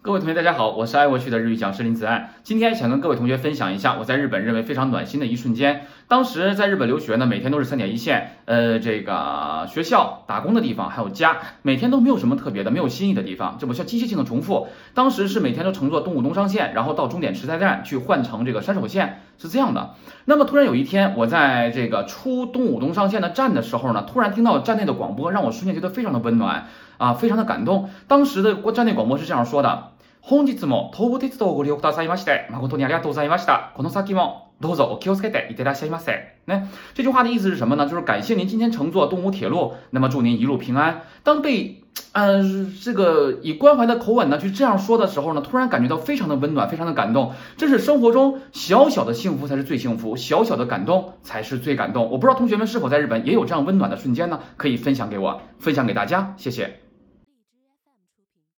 各位同学，大家好，我是爱过去的日语讲师林子安。今天想跟各位同学分享一下我在日本认为非常暖心的一瞬间。当时在日本留学呢，每天都是三点一线，呃，这个学校、打工的地方还有家，每天都没有什么特别的、没有新意的地方，这不像机械性的重复。当时是每天都乘坐东武东上线，然后到终点池袋站去换乘这个山手线，是这样的。那么突然有一天，我在这个出东武东上线的站的时候呢，突然听到站内的广播，让我瞬间觉得非常的温暖啊，非常的感动。当时的站内广播是这样说的。本日も東武鉄道をご利用くださいまして、誠にありがとうございました。この先もどうぞお気をつけていってらっしゃいませ。那这句话的意思是什么呢？就是感谢您今天乘坐东武铁路，那么祝您一路平安。当被 嗯这个以关怀的口吻呢去这样说的时候呢，突然感觉到非常的温暖，非常的感动。这是生活中小小的幸福才是最幸福，小小的感动才是最感动。我不知道同学们是否在日本也有这样温暖的瞬间呢？可以分享给我，分享给大家，谢谢。